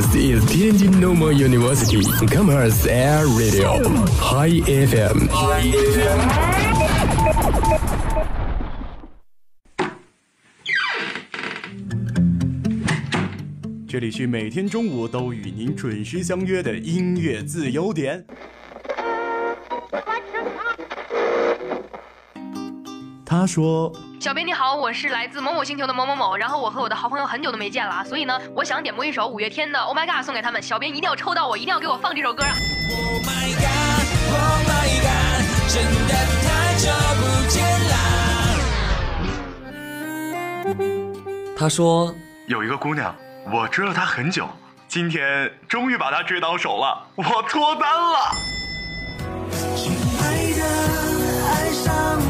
This is Tianjin Normal University Commerce Air Radio High FM。这里是每天中午都与您准时相约的音乐自由点。他说。小编你好，我是来自某某星球的某某某，然后我和我的好朋友很久都没见了，所以呢，我想点播一首五月天的《Oh My God》送给他们。小编一定要抽到我，一定要给我放这首歌啊！Oh my God，Oh my God，真的太久不见啦。他说有一个姑娘，我追了她很久，今天终于把她追到手了，我脱单了。亲爱的，爱上。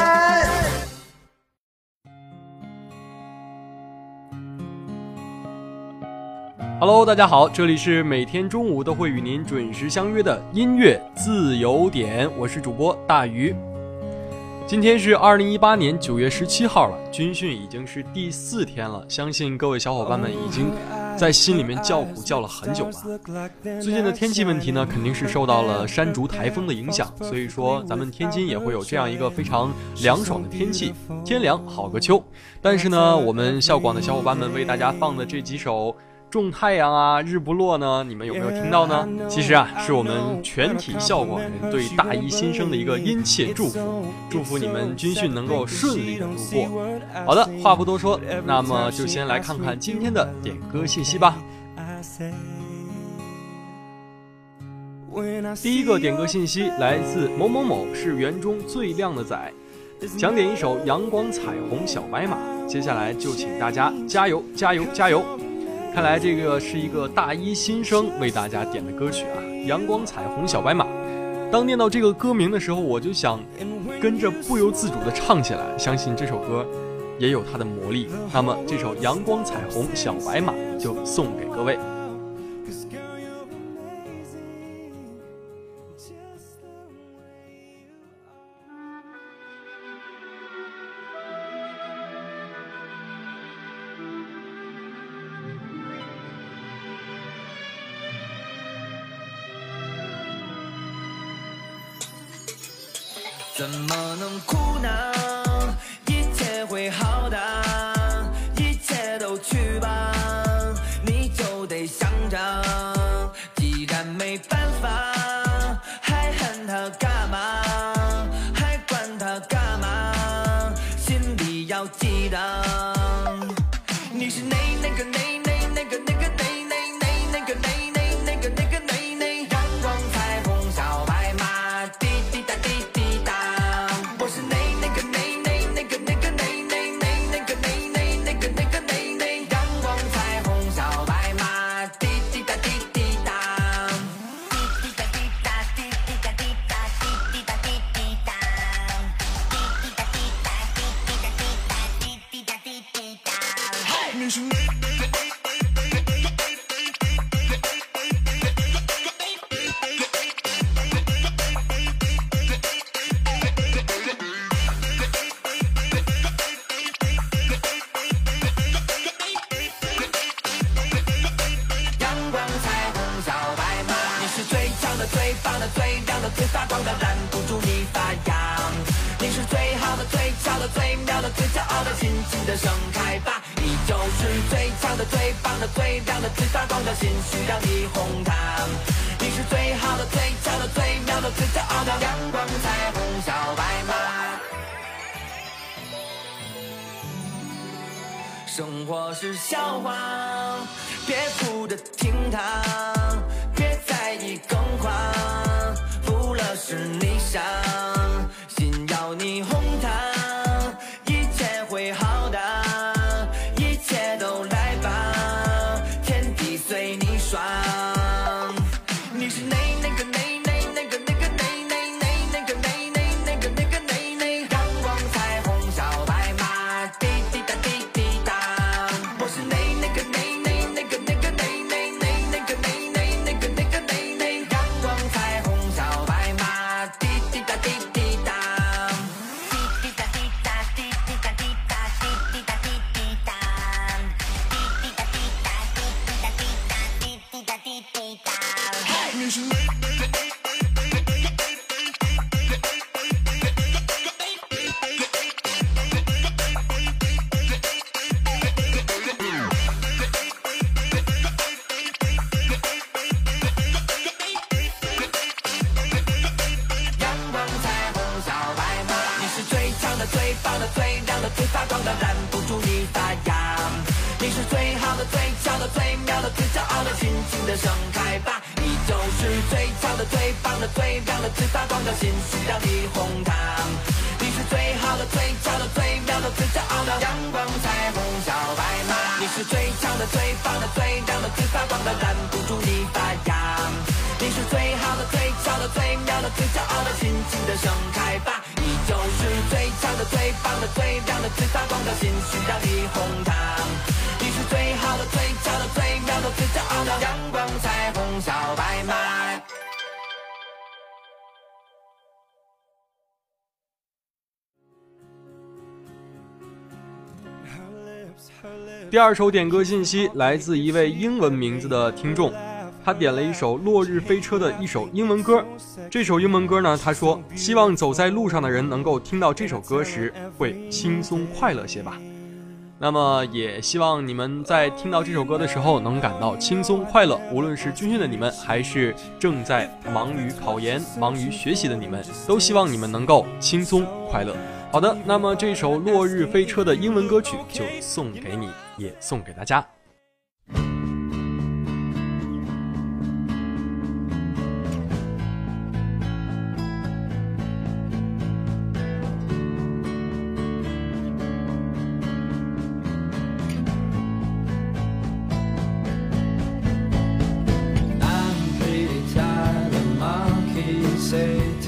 Hello，大家好，这里是每天中午都会与您准时相约的音乐自由点，我是主播大鱼。今天是二零一八年九月十七号了，军训已经是第四天了，相信各位小伙伴们已经在心里面叫苦叫了很久了。最近的天气问题呢，肯定是受到了山竹台风的影响，所以说咱们天津也会有这样一个非常凉爽的天气，天凉好个秋。但是呢，我们校广的小伙伴们为大家放的这几首。种太阳啊，日不落呢？你们有没有听到呢？其实啊，是我们全体校广人对大一新生的一个殷切祝福，祝福你们军训能够顺利的度过。好的，话不多说，那么就先来看看今天的点歌信息吧。第一个点歌信息来自某某某，是园中最靓的仔，想点一首《阳光彩虹小白马》。接下来就请大家加油加油加油！看来这个是一个大一新生为大家点的歌曲啊，《阳光彩虹小白马》。当念到这个歌名的时候，我就想跟着不由自主的唱起来。相信这首歌也有它的魔力。那么这首《阳光彩虹小白马》就送给各位。么能哭呢？Cause you made. 生活是笑话，别哭着听它，别在意更狂，负了是你傻，心要你哄它，的，盛开吧！你就是最俏的最棒的最亮的最发光的，心需要你哄它。你是最好的最俏的最妙的最骄傲的阳光彩虹小白马。你是最强的最棒的最亮的最发光的，拦不住你发芽。你是最好的最俏的最妙的最骄傲的，尽情的盛开吧！你就是最强的最棒的最亮的最发光的，心需要你哄它。最好的、最俏的、最妙的、最骄傲的阳光彩虹小白马。第二首点歌信息来自一位英文名字的听众，他点了一首《落日飞车》的一首英文歌。这首英文歌呢，他说希望走在路上的人能够听到这首歌时会轻松快乐些吧。那么也希望你们在听到这首歌的时候能感到轻松快乐，无论是军训的你们，还是正在忙于考研、忙于学习的你们，都希望你们能够轻松快乐。好的，那么这首《落日飞车》的英文歌曲就送给你，也送给大家。say.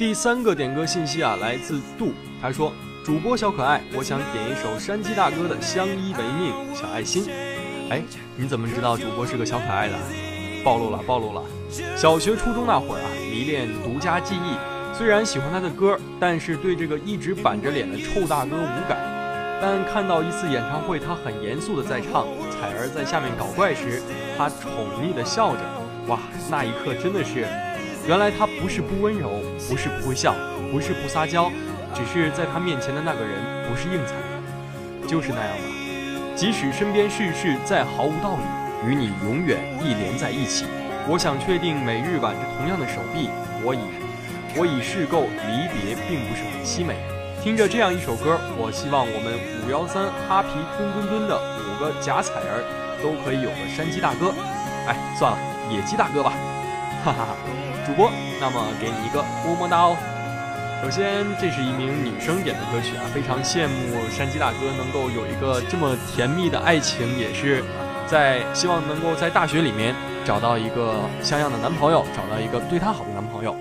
第三个点歌信息啊，来自杜，他说：“主播小可爱，我想点一首山鸡大哥的《相依为命》小爱心。”哎，你怎么知道主播是个小可爱的？暴露了，暴露了！小学、初中那会儿啊，迷恋独家记忆，虽然喜欢他的歌，但是对这个一直板着脸的臭大哥无感。但看到一次演唱会，他很严肃的在唱，彩儿在下面搞怪时，他宠溺的笑着，哇，那一刻真的是，原来他不是不温柔，不是不会笑，不是不撒娇，只是在他面前的那个人不是应采，就是那样吧。即使身边事事再毫无道理，与你永远一连在一起。我想确定每日挽着同样的手臂，我已，我已试够离别，并不是很凄美。听着这样一首歌，我希望我们五幺三哈皮墩墩墩的五个假彩儿都可以有个山鸡大哥，哎，算了，野鸡大哥吧，哈哈哈。主播，那么给你一个么么哒哦。首先，这是一名女生点的歌曲啊，非常羡慕山鸡大哥能够有一个这么甜蜜的爱情，也是在希望能够在大学里面找到一个像样的男朋友，找到一个对她好的男朋友。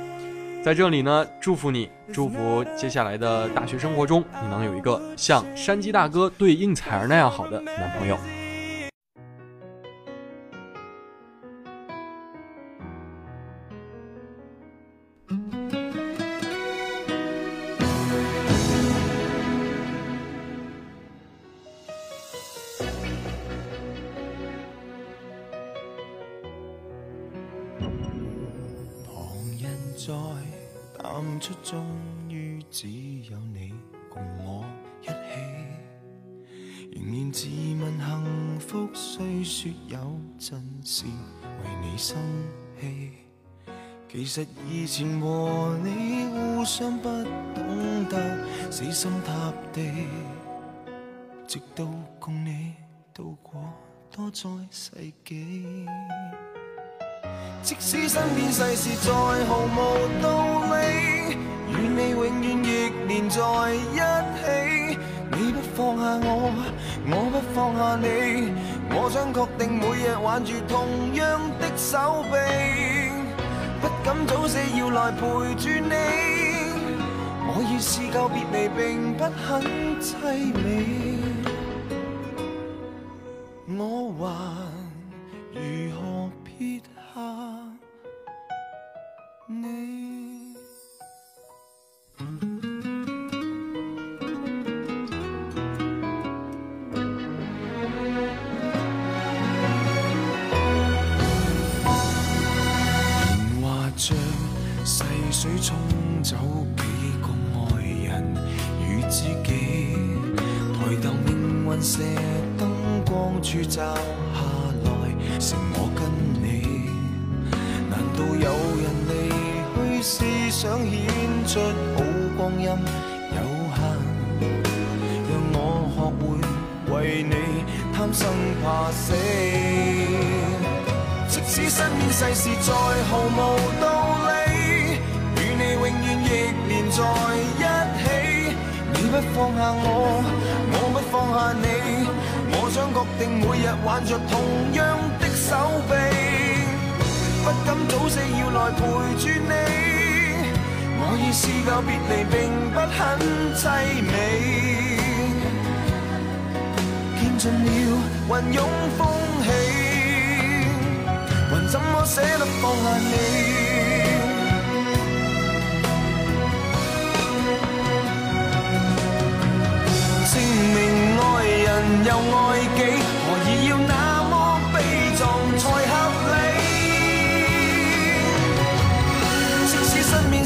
在这里呢，祝福你，祝福接下来的大学生活中，你能有一个像山鸡大哥对应采儿那样好的男朋友。虽说有阵时为你生气。其实以前和你互相不懂得死心塌地，直到共你度过多载世纪。即使身边世事再毫无道理，与你永远亦连在一起。你不放下我，我不放下你。我想确定每日挽住同样的手臂，不敢早死要来陪住你。我已试够别离，并不很凄美。我还。如何撇思想显出好光阴有限？让我学会为你贪生怕死。即使身边世事再毫无道理，与你永远亦连在一起。你不放下我。我不放下你，我想确定每日挽着同样的手臂，不敢早死要来陪住你。我已试够别离，并不很凄美。见尽了云涌风起，还怎么舍得放下你？证明爱人又爱己，何以要那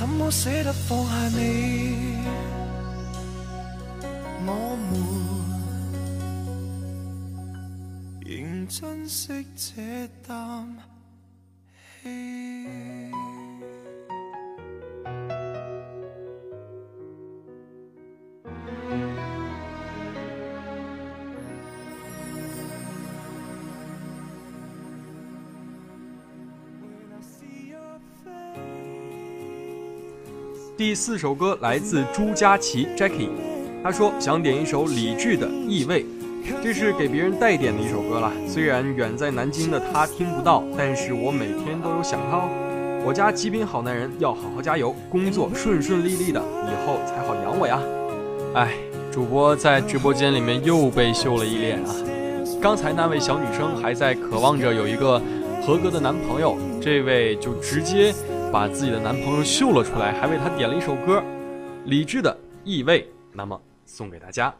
怎么舍得放下你？我们仍珍惜这啖气。第四首歌来自朱佳琪 Jackie，他说想点一首李志的《异味》，这是给别人代点的一首歌了。虽然远在南京的他听不到，但是我每天都有想他哦。我家极品好男人要好好加油，工作顺顺利利的，以后才好养我呀。哎，主播在直播间里面又被秀了一脸啊！刚才那位小女生还在渴望着有一个合格的男朋友，这位就直接。把自己的男朋友秀了出来，还为他点了一首歌，李志的《异味》，那么送给大家。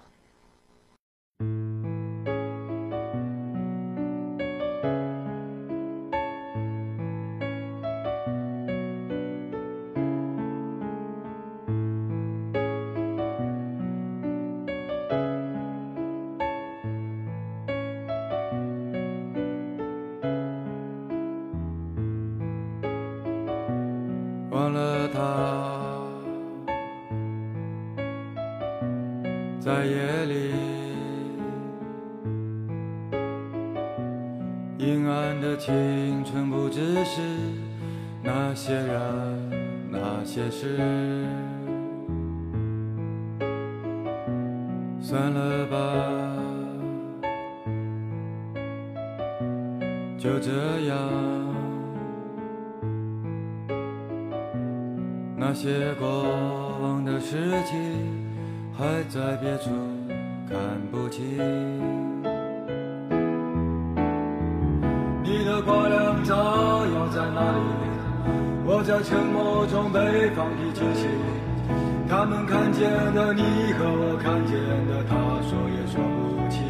就这样。那些过往的事情，还在别处看不清。你的挂粮草药在哪里？我在沉默中被放屁惊醒。他们看见的你和我看见的他，说也说不清。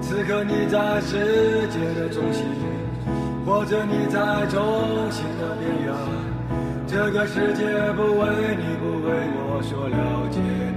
此刻你在世界的中心，或者你在中心的边缘。这个世界不为你不为我所了解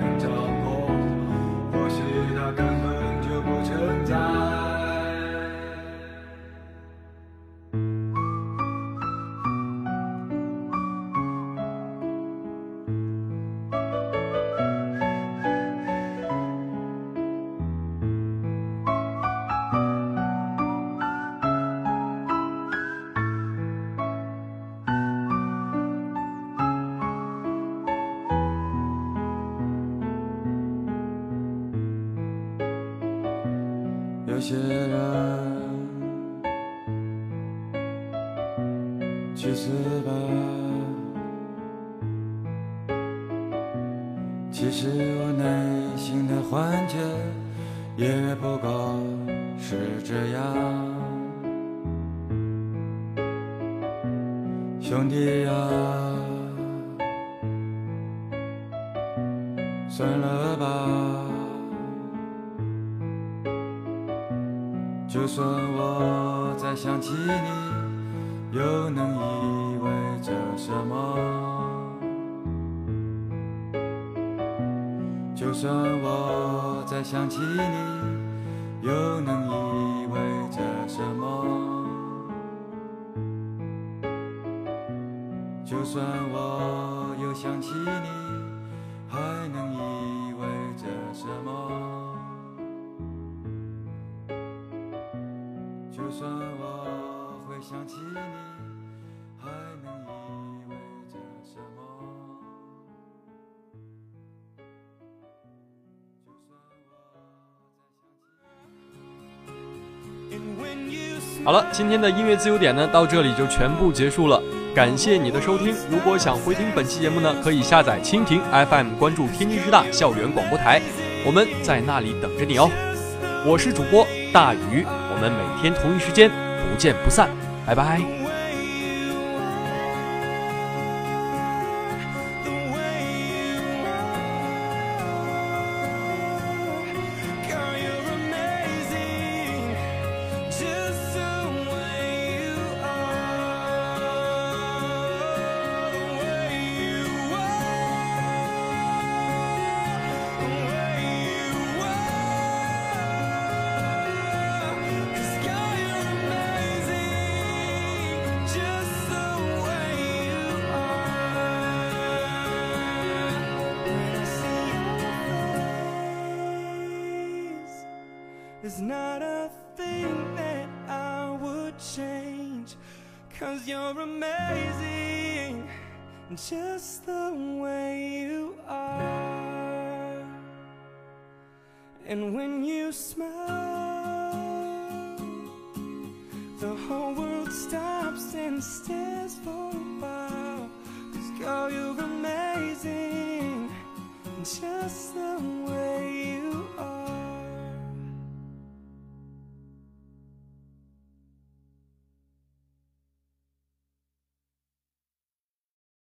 其实我内心的幻觉也不过是这样，兄弟呀，算了吧。就算我再想起你，又能意味着什么？就算我再想起你，又能意味着什么？就算我又想起你，还能意味着什么？就算我会想起你，好了，今天的音乐自由点呢，到这里就全部结束了。感谢你的收听。如果想回听本期节目呢，可以下载蜻蜓 FM，关注天津师大校园广播台，我们在那里等着你哦。我是主播大鱼。我们每天同一时间不见不散，拜拜。There's not a thing that I would change Cause you're amazing just the way you are. And when you smile, the whole world stops and stares for a while. Cause girl, you're amazing, just the way